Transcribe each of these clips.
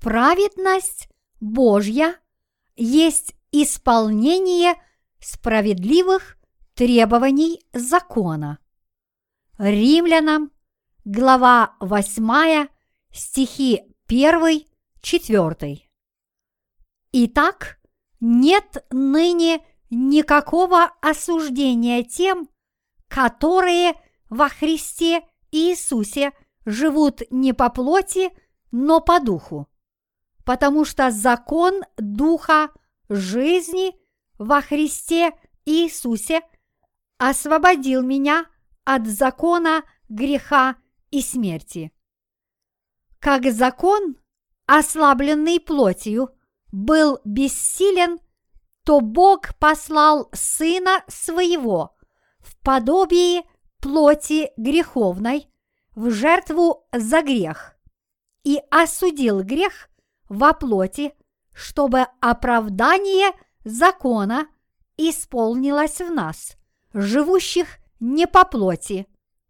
Праведность Божья есть исполнение справедливых требований закона. Римлянам, глава 8, стихи 1, 4. Итак, нет ныне никакого осуждения тем, которые во Христе Иисусе живут не по плоти, но по духу, потому что закон духа жизни во Христе Иисусе освободил меня от закона греха и смерти. Как закон, ослабленный плотью, был бессилен, то Бог послал Сына Своего в подобии плоти греховной в жертву за грех и осудил грех во плоти, чтобы оправдание закона исполнилось в нас, живущих не по плоти,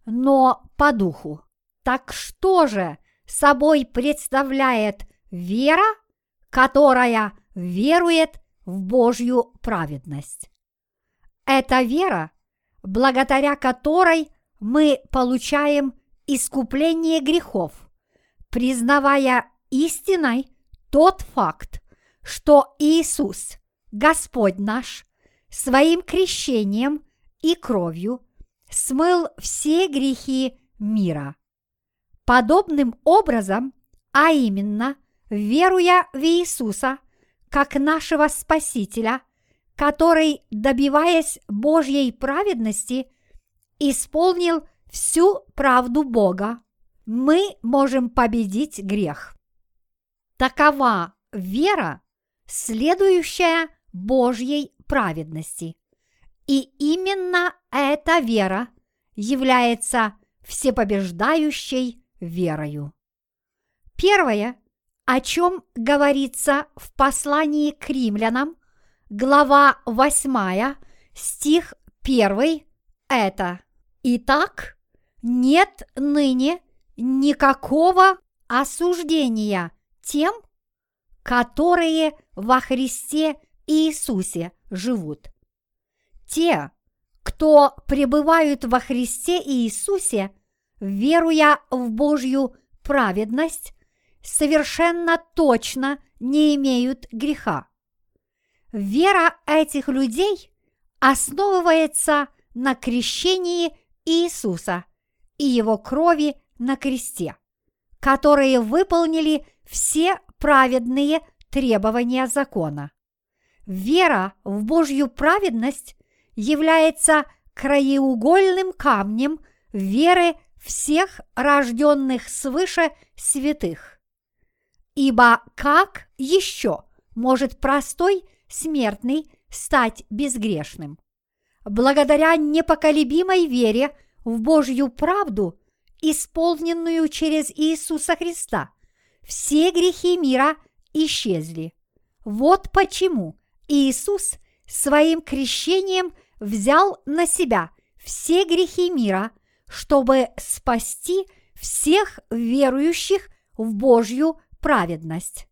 но по духу. Так что же собой представляет вера, которая верует в Божью праведность? Это вера, благодаря которой мы получаем искупление грехов, признавая истиной тот факт, что Иисус, Господь наш, своим крещением и кровью смыл все грехи мира. Подобным образом, а именно, веруя в Иисуса как нашего Спасителя, который, добиваясь Божьей праведности, исполнил всю правду Бога, мы можем победить грех. Такова вера, следующая Божьей праведности. И именно эта вера является всепобеждающей верою. Первое, о чем говорится в послании к римлянам, глава 8, стих 1, это «Итак, нет ныне никакого осуждения тем, которые во Христе Иисусе живут. Те, кто пребывают во Христе Иисусе, веруя в Божью праведность, совершенно точно не имеют греха. Вера этих людей основывается на крещении Иисуса и его крови на кресте, которые выполнили все праведные требования закона. Вера в Божью праведность является краеугольным камнем веры всех рожденных свыше святых. Ибо как еще может простой смертный стать безгрешным? Благодаря непоколебимой вере в Божью правду исполненную через Иисуса Христа, все грехи мира исчезли. Вот почему Иисус своим крещением взял на себя все грехи мира, чтобы спасти всех верующих в Божью праведность.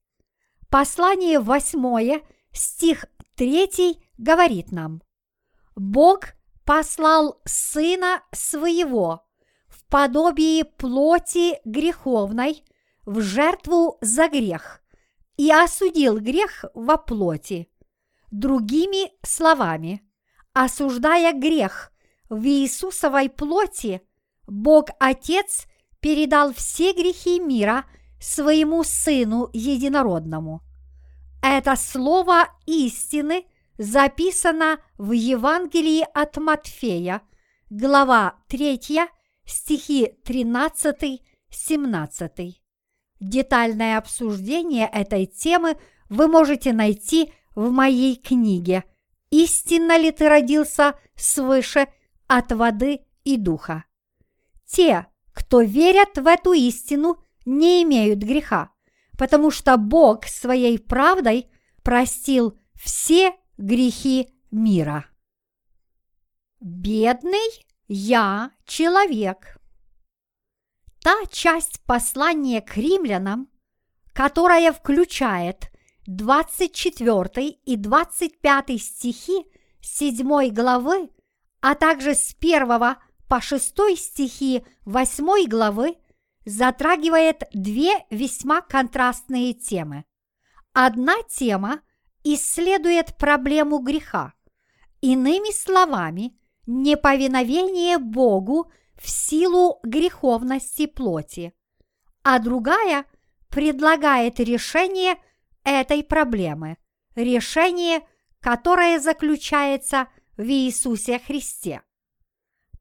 Послание 8, стих 3 говорит нам, Бог послал Сына Своего подобии плоти греховной в жертву за грех и осудил грех во плоти. Другими словами, осуждая грех в Иисусовой плоти, Бог Отец передал все грехи мира своему Сыну Единородному. Это слово истины записано в Евангелии от Матфея, глава 3, стихи 13-17. Детальное обсуждение этой темы вы можете найти в моей книге «Истинно ли ты родился свыше от воды и духа?» Те, кто верят в эту истину, не имеют греха, потому что Бог своей правдой простил все грехи мира. Бедный я человек. Та часть послания к римлянам, которая включает 24 и 25 стихи 7 главы, а также с 1 по 6 стихи 8 главы, затрагивает две весьма контрастные темы. Одна тема исследует проблему греха, иными словами, неповиновение Богу в силу греховности плоти, а другая предлагает решение этой проблемы, решение, которое заключается в Иисусе Христе.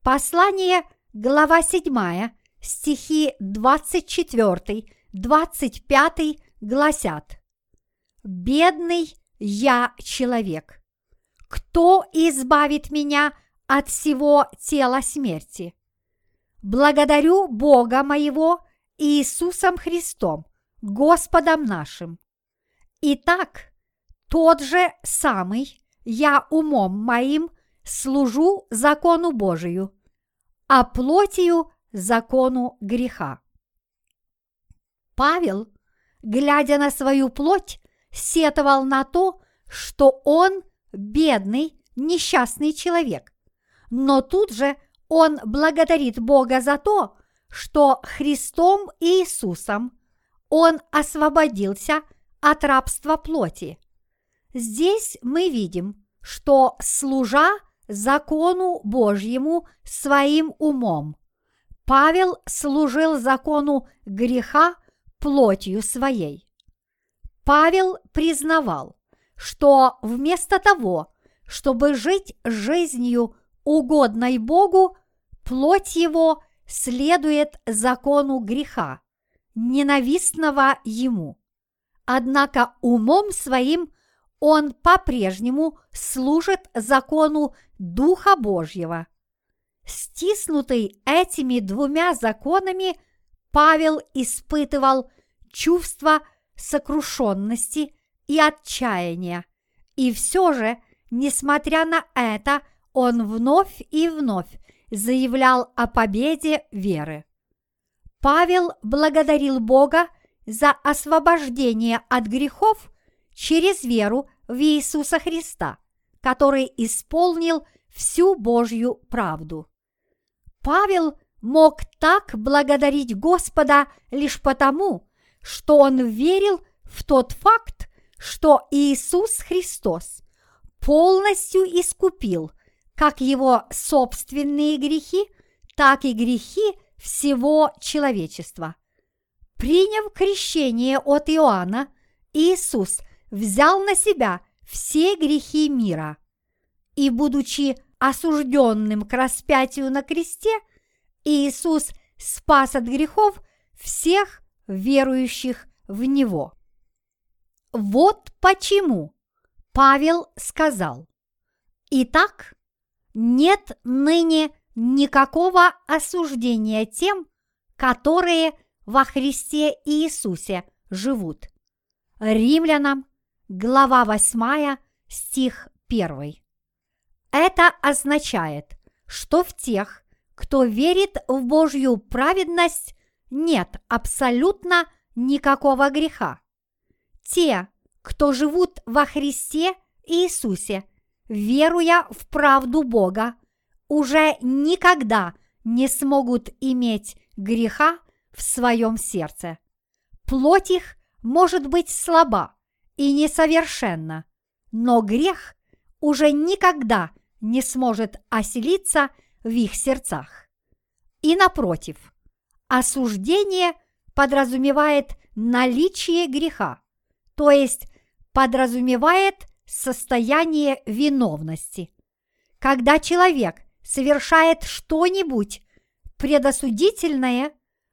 Послание, глава 7, стихи 24-25 гласят «Бедный я человек, кто избавит меня от всего тела смерти? Благодарю Бога моего Иисусом Христом, Господом нашим. Итак, тот же самый я умом моим служу закону Божию, а плотью закону греха. Павел, глядя на свою плоть, сетовал на то, что он бедный, несчастный человек. Но тут же он благодарит Бога за то, что Христом Иисусом он освободился от рабства плоти. Здесь мы видим, что служа закону Божьему своим умом, Павел служил закону греха плотью своей. Павел признавал, что вместо того, чтобы жить жизнью угодной Богу, плоть его следует закону греха, ненавистного ему. Однако умом своим он по-прежнему служит закону Духа Божьего. Стиснутый этими двумя законами, Павел испытывал чувство сокрушенности и отчаяния, и все же, несмотря на это, он вновь и вновь заявлял о победе веры. Павел благодарил Бога за освобождение от грехов через веру в Иисуса Христа, который исполнил всю Божью правду. Павел мог так благодарить Господа лишь потому, что он верил в тот факт, что Иисус Христос полностью искупил как его собственные грехи, так и грехи всего человечества. Приняв крещение от Иоанна, Иисус взял на себя все грехи мира. И, будучи осужденным к распятию на кресте, Иисус спас от грехов всех верующих в Него. Вот почему Павел сказал, «Итак, нет ныне никакого осуждения тем, которые во Христе Иисусе живут». Римлянам, глава 8, стих 1. Это означает, что в тех, кто верит в Божью праведность, нет абсолютно никакого греха. Те, кто живут во Христе Иисусе, веруя в правду Бога, уже никогда не смогут иметь греха в своем сердце. Плоть их может быть слаба и несовершенна, но грех уже никогда не сможет оселиться в их сердцах. И напротив, осуждение подразумевает наличие греха, то есть подразумевает состояние виновности. Когда человек совершает что-нибудь предосудительное,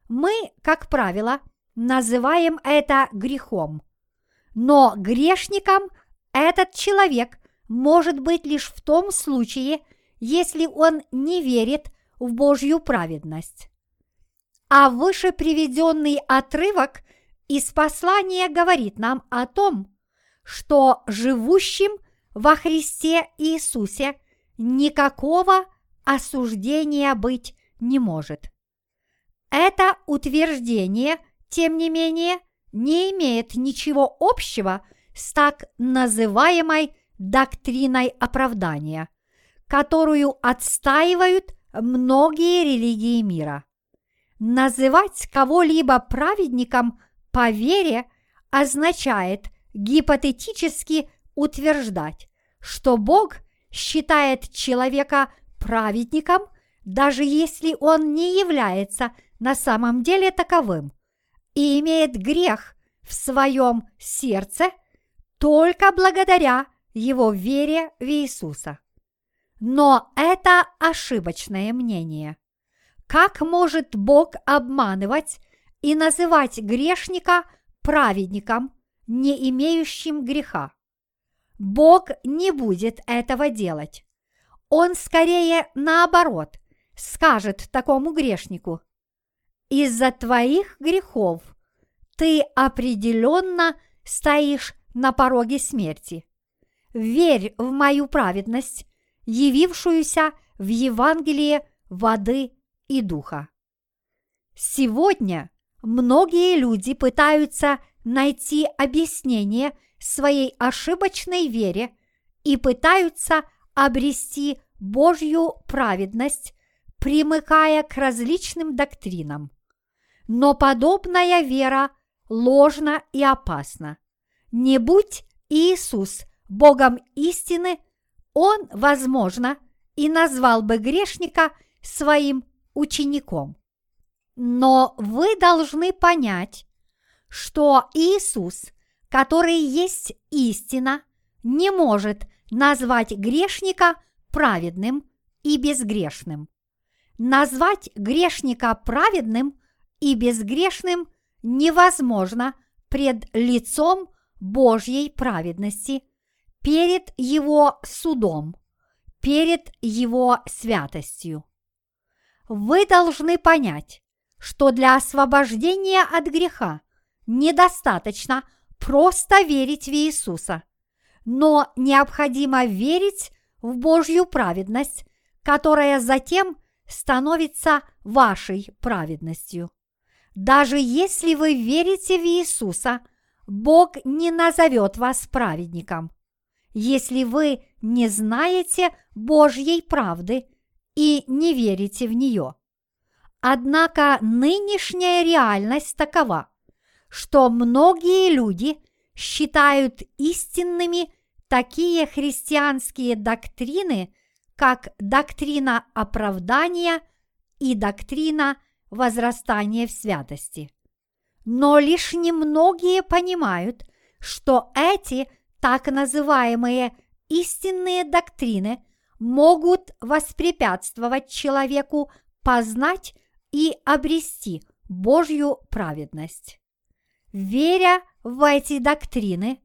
мы, как правило, называем это грехом. Но грешником этот человек может быть лишь в том случае, если он не верит в Божью праведность. А выше приведенный отрывок из послания говорит нам о том, что живущим во Христе Иисусе никакого осуждения быть не может. Это утверждение, тем не менее, не имеет ничего общего с так называемой доктриной оправдания, которую отстаивают многие религии мира. Называть кого-либо праведником по вере означает гипотетически утверждать, что Бог считает человека праведником, даже если он не является на самом деле таковым и имеет грех в своем сердце только благодаря его вере в Иисуса. Но это ошибочное мнение. Как может Бог обманывать и называть грешника праведником, не имеющим греха? Бог не будет этого делать. Он скорее наоборот скажет такому грешнику, «Из-за твоих грехов ты определенно стоишь на пороге смерти. Верь в мою праведность, явившуюся в Евангелии воды и духа. Сегодня многие люди пытаются найти объяснение своей ошибочной вере и пытаются обрести Божью праведность, примыкая к различным доктринам. Но подобная вера ложна и опасна. Не будь Иисус Богом истины, Он, возможно, и назвал бы грешника своим учеником. Но вы должны понять, что Иисус, который есть истина, не может назвать грешника праведным и безгрешным. Назвать грешника праведным и безгрешным невозможно пред лицом Божьей праведности, перед Его судом, перед Его святостью. Вы должны понять, что для освобождения от греха недостаточно просто верить в Иисуса, но необходимо верить в Божью праведность, которая затем становится вашей праведностью. Даже если вы верите в Иисуса, Бог не назовет вас праведником. Если вы не знаете Божьей правды и не верите в нее. Однако нынешняя реальность такова, что многие люди считают истинными такие христианские доктрины, как доктрина оправдания и доктрина возрастания в святости. Но лишь немногие понимают, что эти так называемые истинные доктрины могут воспрепятствовать человеку познать и обрести Божью праведность. Веря в эти доктрины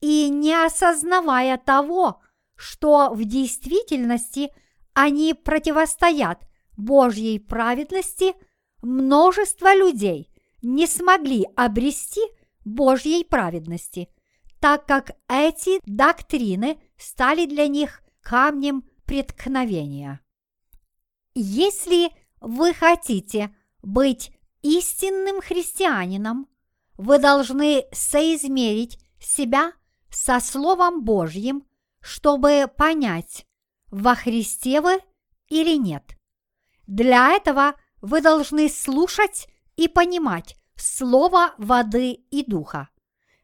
и не осознавая того, что в действительности они противостоят Божьей праведности, множество людей не смогли обрести Божьей праведности, так как эти доктрины стали для них камнем преткновения. Если вы хотите быть истинным христианином, вы должны соизмерить себя со Словом Божьим, чтобы понять, во Христе вы или нет. Для этого вы должны слушать и понимать Слово воды и духа.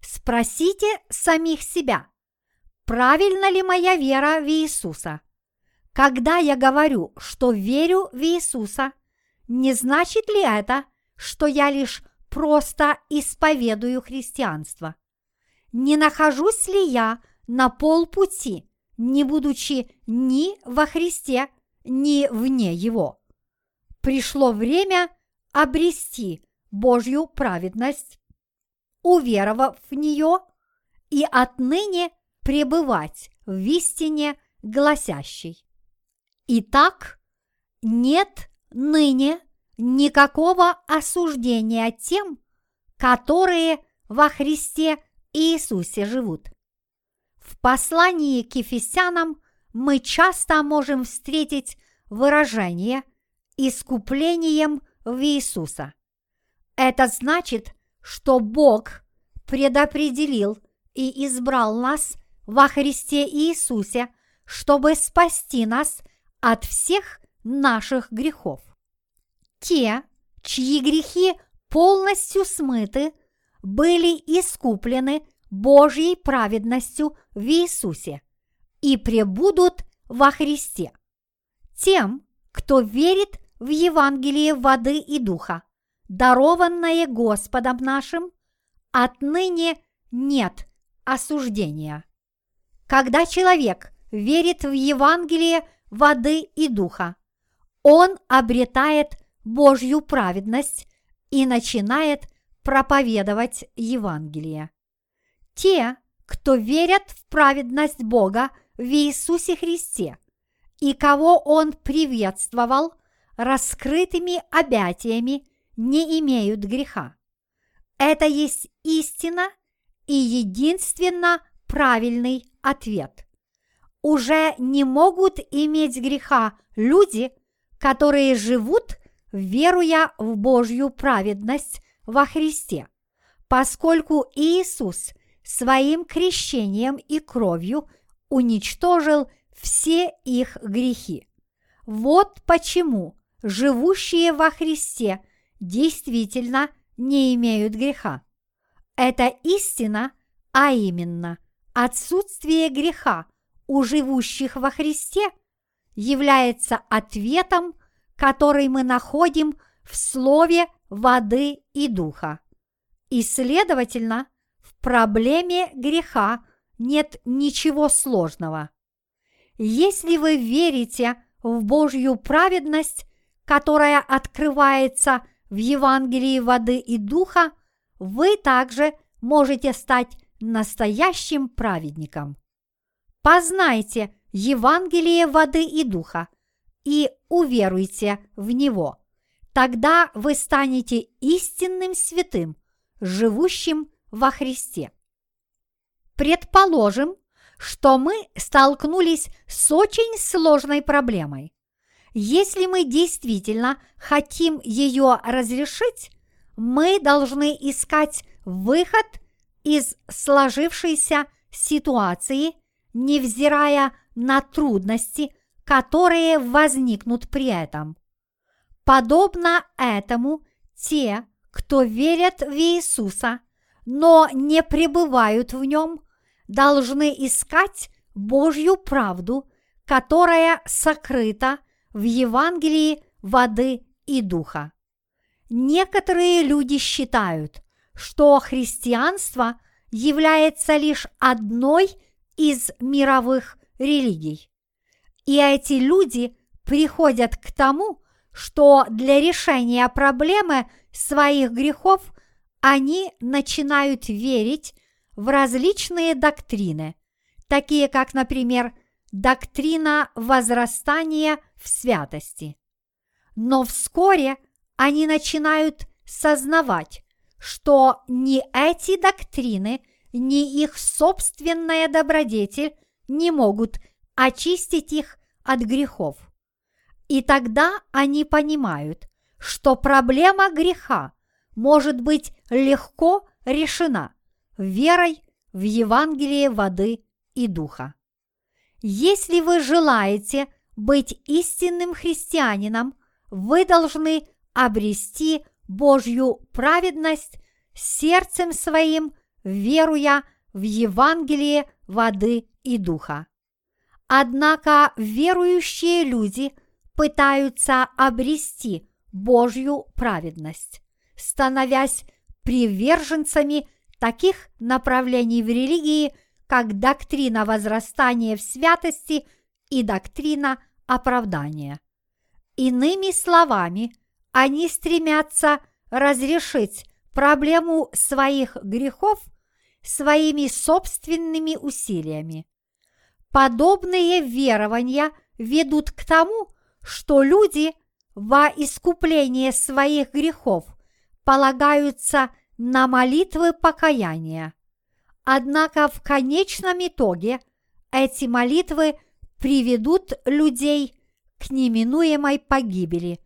Спросите самих себя, правильно ли моя вера в Иисуса – когда я говорю, что верю в Иисуса, не значит ли это, что я лишь просто исповедую христианство? Не нахожусь ли я на полпути, не будучи ни во Христе, ни вне Его? Пришло время обрести Божью праведность, уверовав в нее и отныне пребывать в истине гласящей. Итак, нет ныне никакого осуждения тем, которые во Христе Иисусе живут. В послании к Ефесянам мы часто можем встретить выражение «искуплением в Иисуса». Это значит, что Бог предопределил и избрал нас во Христе Иисусе, чтобы спасти нас от всех наших грехов. Те, чьи грехи полностью смыты, были искуплены Божьей праведностью в Иисусе и пребудут во Христе. Тем, кто верит в Евангелие воды и духа, дарованное Господом нашим, отныне нет осуждения. Когда человек верит в Евангелие воды и духа, он обретает Божью праведность и начинает проповедовать Евангелие. Те, кто верят в праведность Бога в Иисусе Христе и кого Он приветствовал раскрытыми обятиями, не имеют греха. Это есть истина и единственно правильный ответ. Уже не могут иметь греха люди, которые живут, веруя в Божью праведность во Христе, поскольку Иисус своим крещением и кровью уничтожил все их грехи. Вот почему живущие во Христе действительно не имеют греха. Это истина, а именно отсутствие греха у живущих во Христе является ответом, который мы находим в слове воды и духа. И, следовательно, в проблеме греха нет ничего сложного. Если вы верите в Божью праведность, которая открывается в Евангелии воды и духа, вы также можете стать настоящим праведником. Познайте Евангелие воды и духа и уверуйте в него. Тогда вы станете истинным святым, живущим во Христе. Предположим, что мы столкнулись с очень сложной проблемой. Если мы действительно хотим ее разрешить, мы должны искать выход из сложившейся ситуации, невзирая на трудности, которые возникнут при этом. Подобно этому те, кто верят в Иисуса, но не пребывают в нем, должны искать Божью правду, которая сокрыта в Евангелии воды и духа. Некоторые люди считают, что христианство является лишь одной из мировых религий. И эти люди приходят к тому, что для решения проблемы своих грехов они начинают верить в различные доктрины, такие как, например, доктрина возрастания в святости. Но вскоре они начинают сознавать, что ни эти доктрины, ни их собственная добродетель не могут очистить их от грехов. И тогда они понимают, что проблема греха может быть легко решена верой в Евангелие воды и духа. Если вы желаете быть истинным христианином, вы должны обрести Божью праведность сердцем своим, веруя в Евангелие воды и духа. Однако верующие люди пытаются обрести Божью праведность, становясь приверженцами таких направлений в религии – как доктрина возрастания в святости и доктрина оправдания. Иными словами, они стремятся разрешить проблему своих грехов своими собственными усилиями. Подобные верования ведут к тому, что люди во искупление своих грехов полагаются на молитвы покаяния. Однако в конечном итоге эти молитвы приведут людей к неминуемой погибели,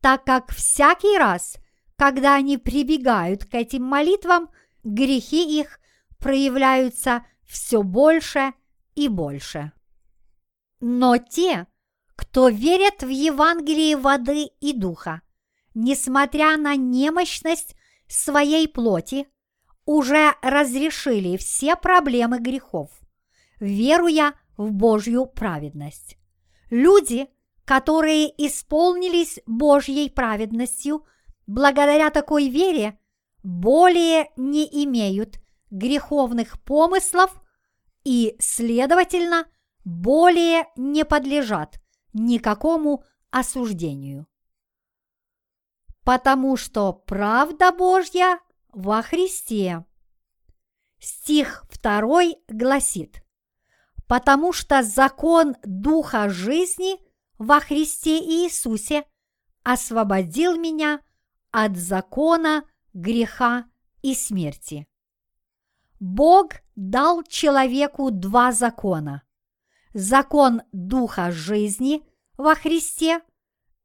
так как всякий раз, когда они прибегают к этим молитвам, грехи их проявляются все больше и больше. Но те, кто верят в Евангелие воды и духа, несмотря на немощность своей плоти, уже разрешили все проблемы грехов, веруя в Божью праведность. Люди, которые исполнились Божьей праведностью, благодаря такой вере, более не имеют греховных помыслов и, следовательно, более не подлежат никакому осуждению. Потому что правда Божья во Христе. Стих 2 гласит, «Потому что закон Духа жизни во Христе Иисусе освободил меня от закона греха и смерти». Бог дал человеку два закона – закон Духа жизни во Христе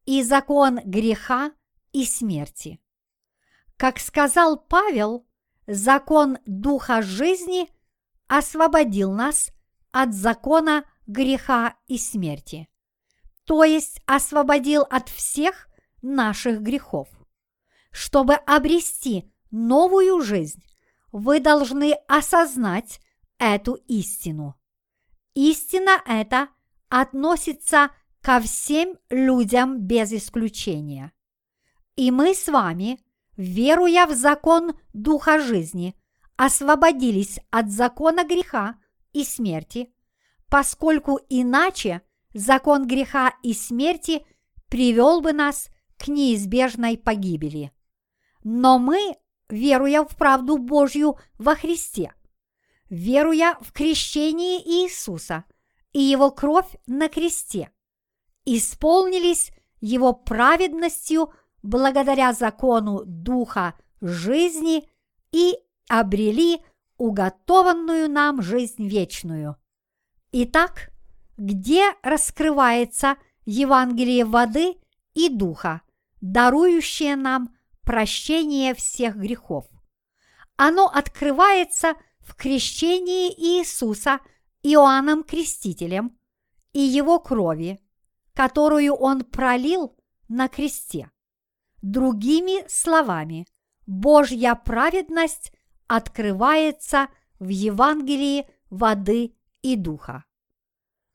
и закон греха и смерти. Как сказал Павел, закон Духа жизни освободил нас от закона греха и смерти, то есть освободил от всех наших грехов. Чтобы обрести новую жизнь, вы должны осознать эту истину. Истина эта относится ко всем людям без исключения. И мы с вами, веруя в закон Духа жизни, освободились от закона греха и смерти, поскольку иначе закон греха и смерти привел бы нас к неизбежной погибели. Но мы веруя в правду Божью во Христе, веруя в крещение Иисуса и Его кровь на кресте, исполнились Его праведностью благодаря закону Духа жизни и обрели уготованную нам жизнь вечную. Итак, где раскрывается Евангелие воды и Духа, дарующее нам прощение всех грехов. Оно открывается в крещении Иисуса Иоанном Крестителем и его крови, которую он пролил на кресте. Другими словами, Божья праведность открывается в Евангелии воды и духа.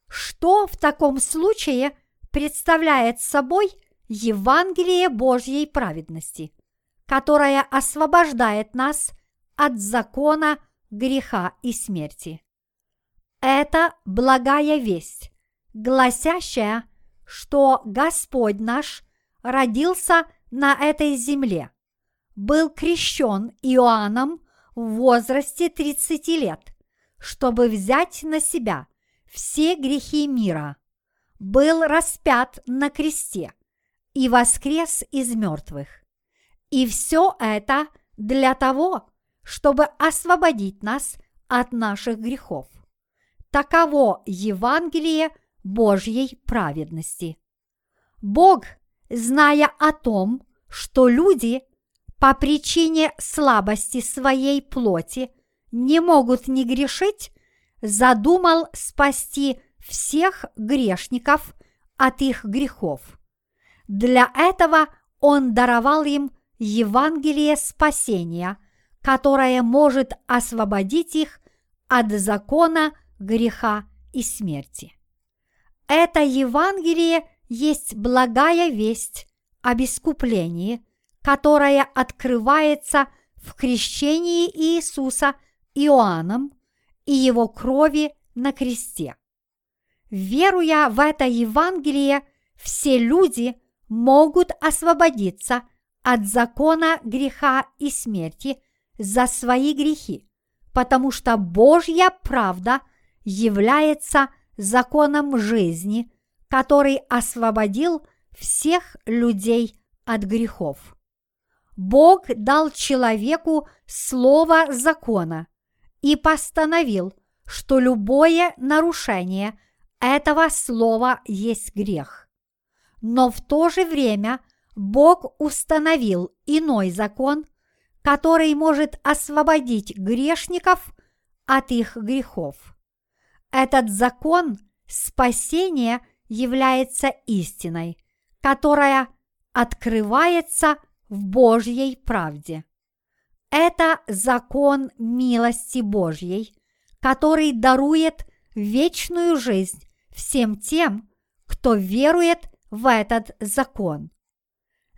Что в таком случае представляет собой Евангелие Божьей праведности – которая освобождает нас от закона греха и смерти. Это благая весть, гласящая, что Господь наш родился на этой земле, был крещен Иоанном в возрасте 30 лет, чтобы взять на себя все грехи мира, был распят на кресте и воскрес из мертвых. И все это для того, чтобы освободить нас от наших грехов. Таково Евангелие Божьей праведности. Бог, зная о том, что люди по причине слабости своей плоти не могут не грешить, задумал спасти всех грешников от их грехов. Для этого Он даровал им Евангелие спасения, которое может освободить их от закона греха и смерти. Это Евангелие есть благая весть об искуплении, которая открывается в крещении Иисуса Иоанном и его крови на кресте. Веруя в это Евангелие, все люди могут освободиться – от закона греха и смерти за свои грехи, потому что Божья правда является законом жизни, который освободил всех людей от грехов. Бог дал человеку слово закона и постановил, что любое нарушение этого слова есть грех. Но в то же время – Бог установил иной закон, который может освободить грешников от их грехов. Этот закон спасения является истиной, которая открывается в Божьей правде. Это закон милости Божьей, который дарует вечную жизнь всем тем, кто верует в этот закон.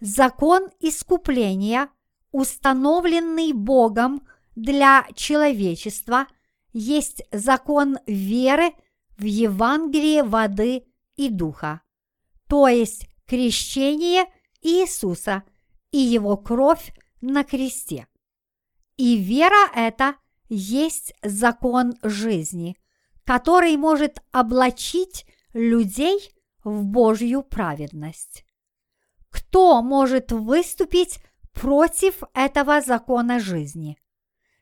Закон искупления, установленный Богом для человечества, есть закон веры в Евангелие воды и духа, то есть крещение Иисуса и его кровь на кресте. И вера эта есть закон жизни, который может облачить людей в Божью праведность. Кто может выступить против этого закона жизни?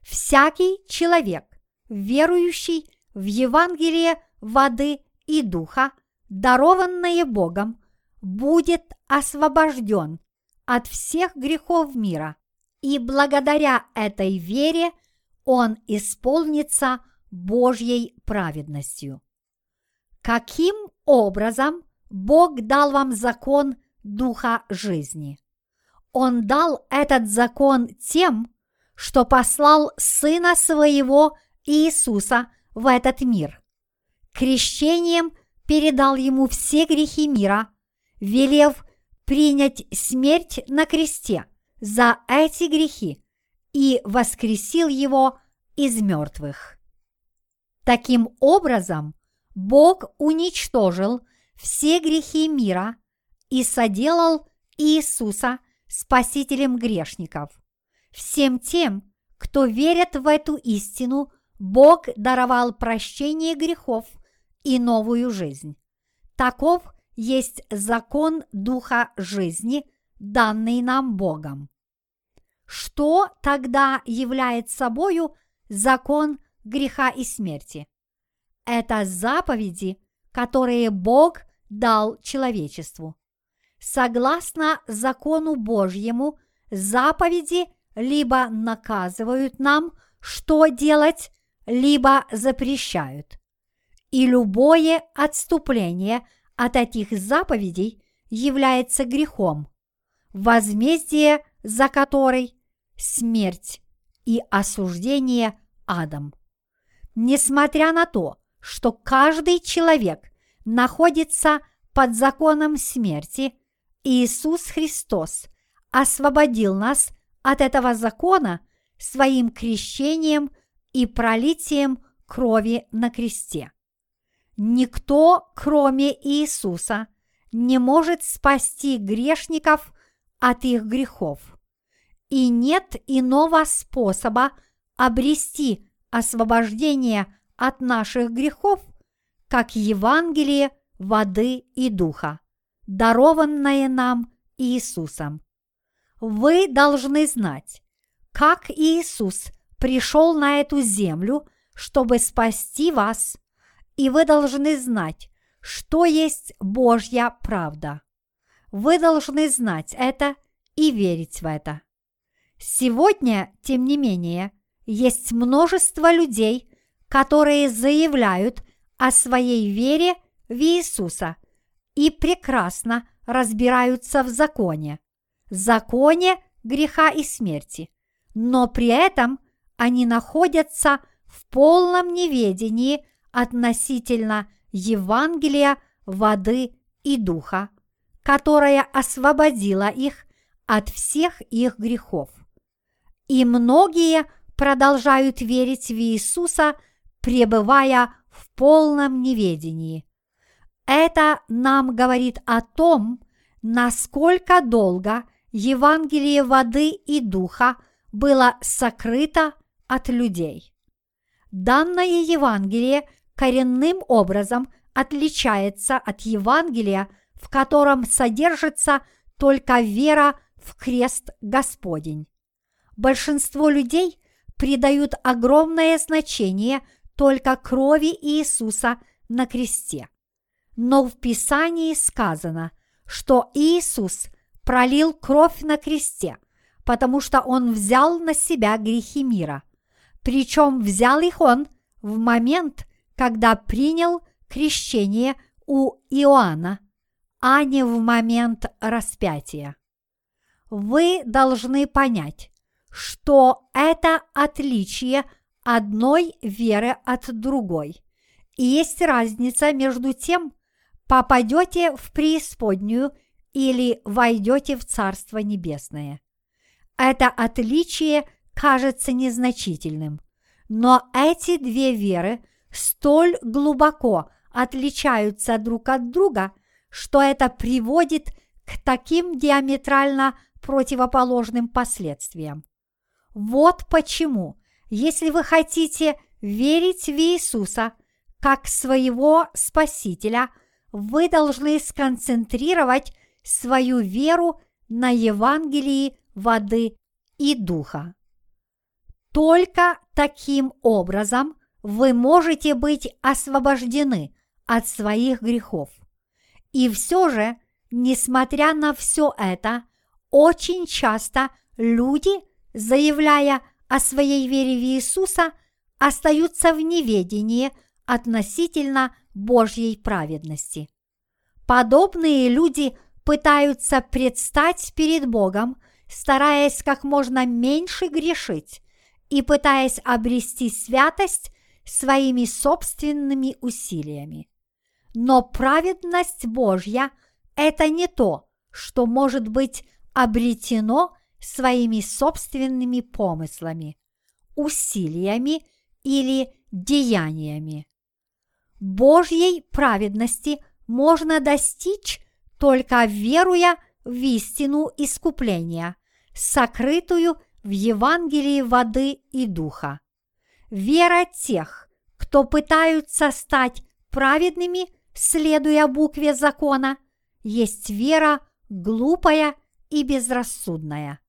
Всякий человек, верующий в Евангелие воды и духа, дарованное Богом, будет освобожден от всех грехов мира, и благодаря этой вере он исполнится Божьей праведностью. Каким образом Бог дал вам закон Духа жизни? Он дал этот закон тем, что послал Сына Своего Иисуса в этот мир. Крещением передал ему все грехи мира, велев принять смерть на кресте за эти грехи и воскресил его из мертвых. Таким образом, Бог уничтожил все грехи мира и соделал Иисуса спасителем грешников. Всем тем, кто верит в эту истину, Бог даровал прощение грехов и новую жизнь. Таков есть закон Духа жизни, данный нам Богом. Что тогда является собою закон греха и смерти? Это заповеди, которые Бог дал человечеству. Согласно закону Божьему, заповеди либо наказывают нам, что делать, либо запрещают. И любое отступление от этих заповедей является грехом, возмездие за который – смерть и осуждение адом. Несмотря на то, что каждый человек находится под законом смерти, Иисус Христос освободил нас от этого закона своим крещением и пролитием крови на кресте. Никто, кроме Иисуса, не может спасти грешников от их грехов. И нет иного способа обрести освобождение от наших грехов, как Евангелие воды и духа, дарованное нам Иисусом. Вы должны знать, как Иисус пришел на эту землю, чтобы спасти вас, и вы должны знать, что есть Божья правда. Вы должны знать это и верить в это. Сегодня, тем не менее, есть множество людей, которые заявляют о своей вере в Иисуса и прекрасно разбираются в законе, законе греха и смерти, но при этом они находятся в полном неведении относительно Евангелия воды и духа, которая освободила их от всех их грехов. И многие продолжают верить в Иисуса, пребывая в полном неведении. Это нам говорит о том, насколько долго Евангелие воды и духа было сокрыто от людей. Данное Евангелие коренным образом отличается от Евангелия – в котором содержится только вера в крест Господень. Большинство людей придают огромное значение только крови Иисуса на кресте. Но в Писании сказано, что Иисус пролил кровь на кресте, потому что Он взял на себя грехи мира. Причем взял их Он в момент, когда принял крещение у Иоанна, а не в момент распятия. Вы должны понять, что это отличие одной веры от другой. И есть разница между тем, попадете в преисподнюю или войдете в Царство Небесное. Это отличие кажется незначительным, но эти две веры столь глубоко отличаются друг от друга, что это приводит к таким диаметрально противоположным последствиям. Вот почему, если вы хотите верить в Иисуса как своего Спасителя, вы должны сконцентрировать свою веру на Евангелии воды и духа. Только таким образом вы можете быть освобождены от своих грехов. И все же, несмотря на все это, очень часто люди, заявляя о своей вере в Иисуса, остаются в неведении относительно Божьей праведности. Подобные люди пытаются предстать перед Богом, стараясь как можно меньше грешить и пытаясь обрести святость своими собственными усилиями. Но праведность Божья – это не то, что может быть обретено своими собственными помыслами, усилиями или деяниями. Божьей праведности можно достичь только веруя в истину искупления, сокрытую в Евангелии воды и духа. Вера тех, кто пытаются стать праведными, следуя букве закона, есть вера глупая и безрассудная.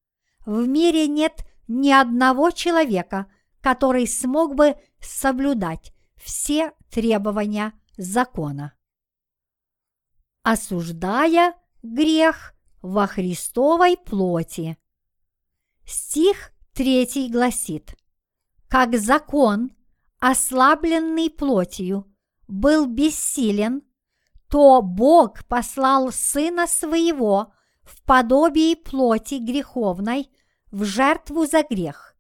В мире нет ни одного человека, который смог бы соблюдать все требования закона. Осуждая грех во Христовой плоти. Стих 3 гласит, «Как закон, ослабленный плотью, был бессилен, то Бог послал Сына Своего в подобии плоти греховной в жертву за грех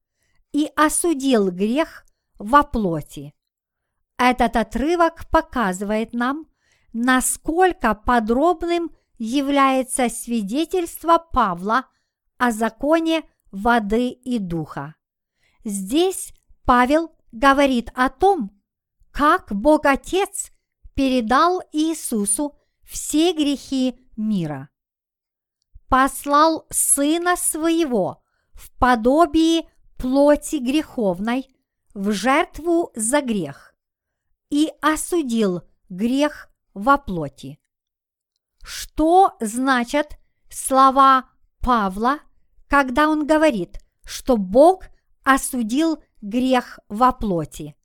и осудил грех во плоти. Этот отрывок показывает нам, насколько подробным является свидетельство Павла о законе воды и духа. Здесь Павел говорит о том, как Бог Отец передал Иисусу все грехи мира. Послал Сына Своего в подобии плоти греховной в жертву за грех и осудил грех во плоти. Что значат слова Павла, когда он говорит, что Бог осудил грех во плоти?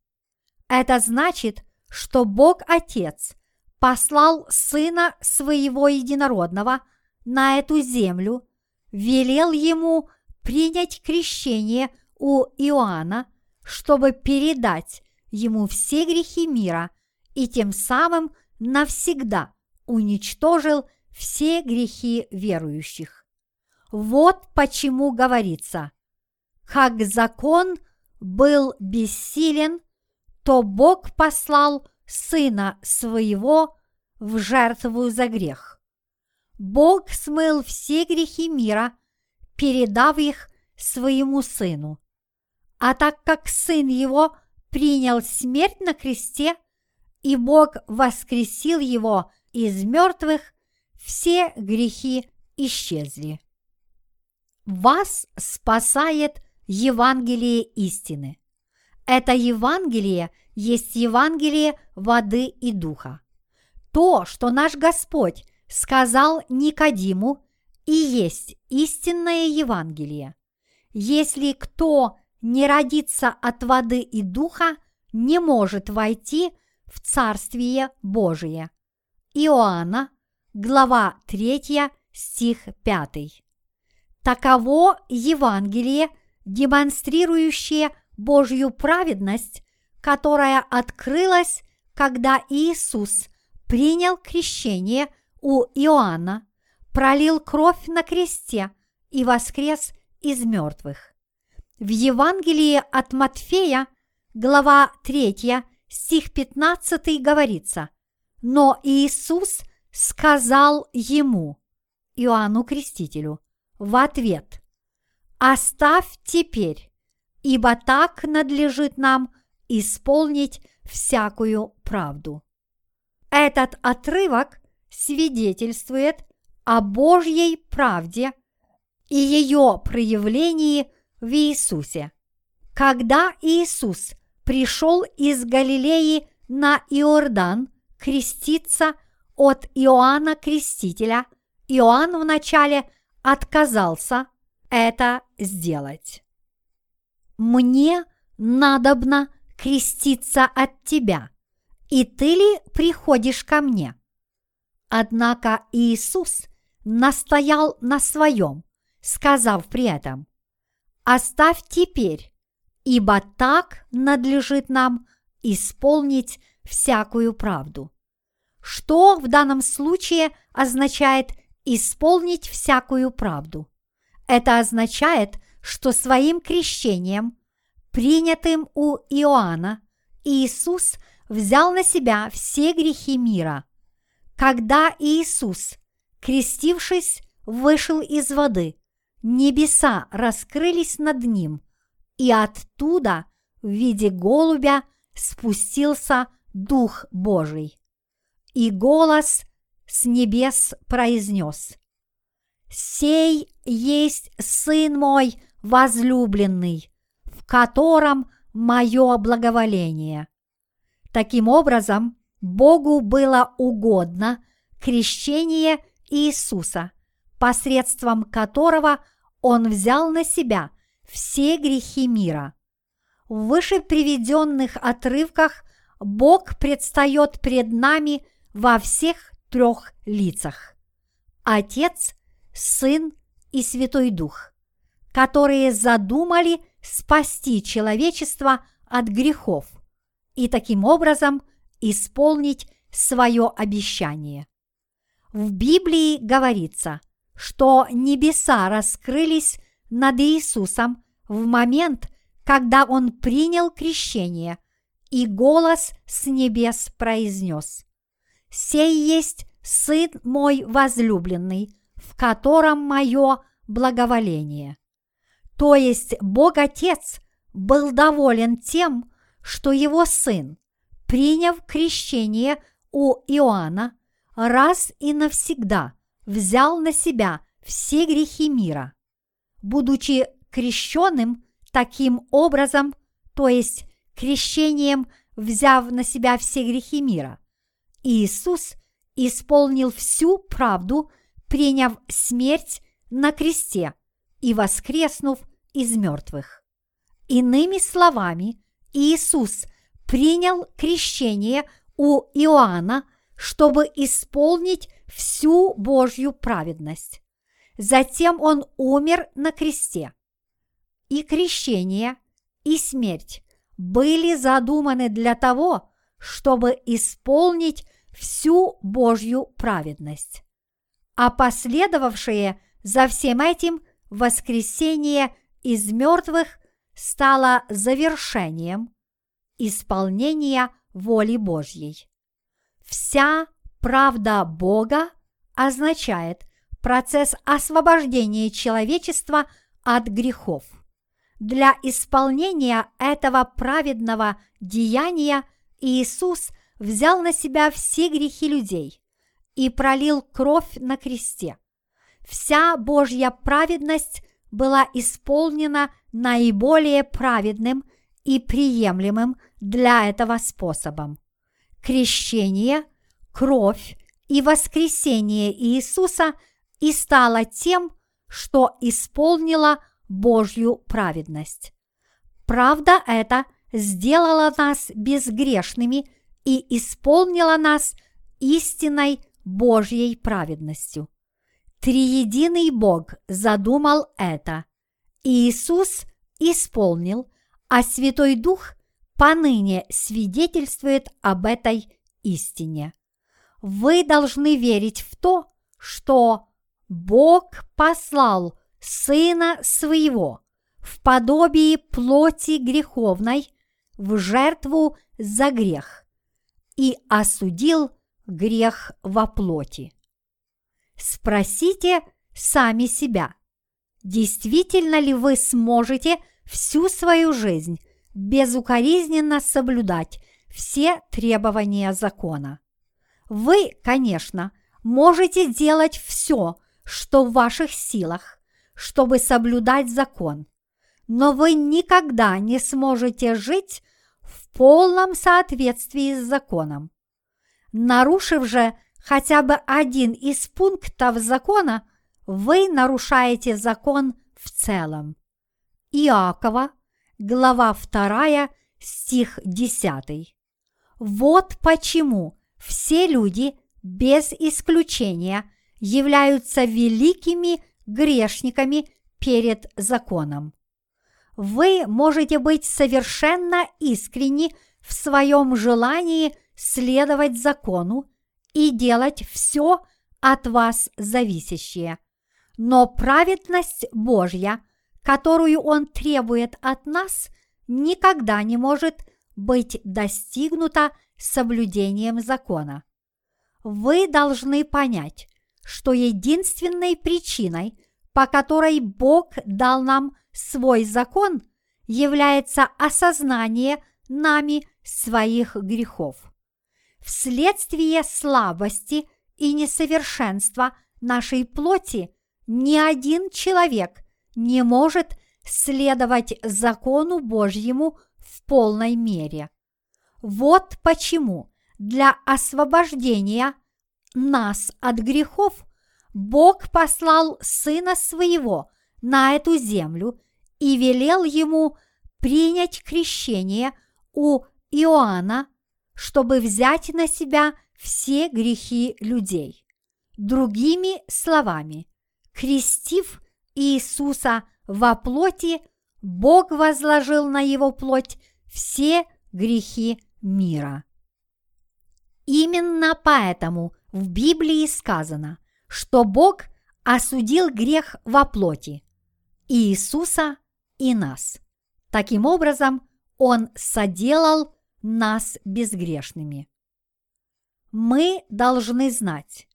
Это значит, что Бог Отец послал Сына Своего Единородного на эту землю, велел ему принять крещение у Иоанна, чтобы передать ему все грехи мира и тем самым навсегда уничтожил все грехи верующих. Вот почему говорится, как закон был бессилен, то Бог послал Сына Своего в жертву за грех. Бог смыл все грехи мира, передав их своему Сыну. А так как Сын Его принял смерть на кресте, и Бог воскресил Его из мертвых, все грехи исчезли. Вас спасает Евангелие истины. Это Евангелие есть Евангелие воды и духа. То, что наш Господь сказал Никодиму, и есть истинное Евангелие. Если кто не родится от воды и духа, не может войти в Царствие Божие. Иоанна, глава 3, стих 5. Таково Евангелие, демонстрирующее Божью праведность, которая открылась, когда Иисус принял крещение у Иоанна, пролил кровь на кресте и воскрес из мертвых. В Евангелии от Матфея, глава 3, стих 15 говорится, «Но Иисус сказал ему, Иоанну Крестителю, в ответ, «Оставь теперь, ибо так надлежит нам исполнить всякую правду». Этот отрывок свидетельствует о Божьей правде и ее проявлении в Иисусе. Когда Иисус пришел из Галилеи на Иордан креститься от Иоанна Крестителя, Иоанн вначале отказался это сделать. «Мне надобно креститься от тебя, и ты ли приходишь ко мне?» Однако Иисус настоял на своем, сказав при этом, «Оставь теперь, ибо так надлежит нам исполнить всякую правду». Что в данном случае означает исполнить всякую правду? Это означает, что своим крещением, принятым у Иоанна, Иисус взял на себя все грехи мира. Когда Иисус, крестившись, вышел из воды, небеса раскрылись над ним, и оттуда в виде голубя спустился Дух Божий. И голос с небес произнес «Сей есть Сын мой возлюбленный, в котором мое благоволение». Таким образом, Богу было угодно крещение Иисуса, посредством которого Он взял на себя все грехи мира. В выше приведенных отрывках Бог предстает пред нами во всех трех лицах. Отец, Сын и Святой Дух, которые задумали спасти человечество от грехов и таким образом исполнить свое обещание. В Библии говорится, что небеса раскрылись над Иисусом в момент, когда Он принял крещение, и голос с небес произнес «Сей есть Сын мой возлюбленный, в котором мое благоволение». То есть Бог Отец был доволен тем, что его Сын, приняв крещение у Иоанна, раз и навсегда взял на себя все грехи мира. Будучи крещенным таким образом, то есть крещением взяв на себя все грехи мира, Иисус исполнил всю правду, приняв смерть на кресте и воскреснув из мертвых. Иными словами, Иисус принял крещение у Иоанна, чтобы исполнить всю Божью праведность. Затем он умер на кресте. И крещение, и смерть были задуманы для того, чтобы исполнить всю Божью праведность. А последовавшее за всем этим воскресение из мертвых стало завершением исполнения воли Божьей. Вся правда Бога означает процесс освобождения человечества от грехов. Для исполнения этого праведного деяния Иисус – взял на себя все грехи людей и пролил кровь на кресте. Вся Божья праведность была исполнена наиболее праведным и приемлемым для этого способом. Крещение, кровь и воскресение Иисуса и стало тем, что исполнило Божью праведность. Правда это сделала нас безгрешными – и исполнила нас истинной Божьей праведностью. Триединый Бог задумал это. Иисус исполнил, а Святой Дух поныне свидетельствует об этой истине. Вы должны верить в то, что Бог послал Сына Своего в подобии плоти греховной в жертву за грех и осудил грех во плоти. Спросите сами себя, действительно ли вы сможете всю свою жизнь безукоризненно соблюдать все требования закона. Вы, конечно, можете делать все, что в ваших силах, чтобы соблюдать закон, но вы никогда не сможете жить в полном соответствии с законом. Нарушив же хотя бы один из пунктов закона, вы нарушаете закон в целом. Иакова, глава 2, стих 10. Вот почему все люди без исключения являются великими грешниками перед законом. Вы можете быть совершенно искренни в своем желании следовать закону и делать все от вас зависящее. Но праведность Божья, которую Он требует от нас, никогда не может быть достигнута соблюдением закона. Вы должны понять, что единственной причиной, по которой Бог дал нам свой закон, является осознание нами своих грехов вследствие слабости и несовершенства нашей плоти ни один человек не может следовать закону Божьему в полной мере. Вот почему для освобождения нас от грехов Бог послал Сына Своего на эту землю и велел ему принять крещение у Иоанна чтобы взять на себя все грехи людей. Другими словами, крестив Иисуса во плоти, Бог возложил на его плоть все грехи мира. Именно поэтому в Библии сказано, что Бог осудил грех во плоти Иисуса и нас. Таким образом, Он соделал нас безгрешными. Мы должны знать,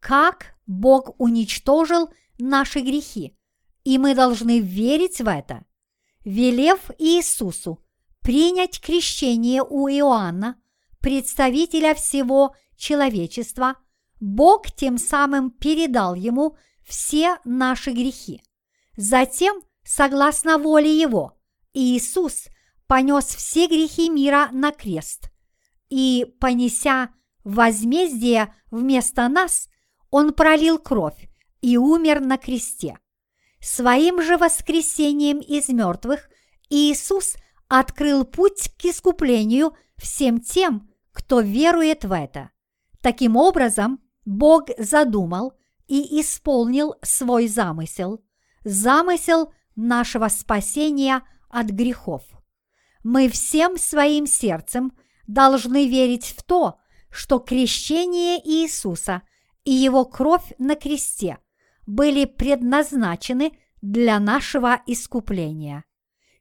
как Бог уничтожил наши грехи, и мы должны верить в это, велев Иисусу принять крещение у Иоанна, представителя всего человечества, Бог тем самым передал ему все наши грехи. Затем, согласно воле Его, Иисус понес все грехи мира на крест, и, понеся возмездие вместо нас, он пролил кровь и умер на кресте. Своим же воскресением из мертвых Иисус открыл путь к искуплению всем тем, кто верует в это. Таким образом, Бог задумал и исполнил свой замысел, замысел нашего спасения от грехов мы всем своим сердцем должны верить в то, что крещение Иисуса и его кровь на кресте были предназначены для нашего искупления.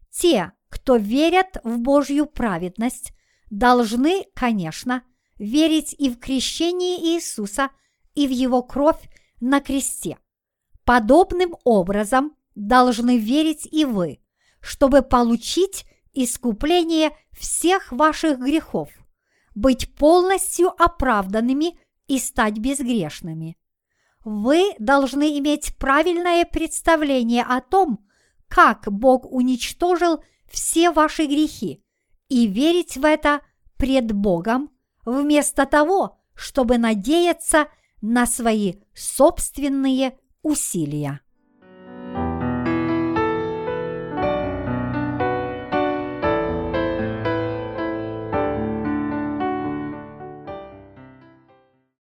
Те, кто верят в Божью праведность, должны, конечно, верить и в крещение Иисуса, и в его кровь на кресте. Подобным образом должны верить и вы, чтобы получить искупление всех ваших грехов, быть полностью оправданными и стать безгрешными. Вы должны иметь правильное представление о том, как Бог уничтожил все ваши грехи, и верить в это пред Богом, вместо того, чтобы надеяться на свои собственные усилия.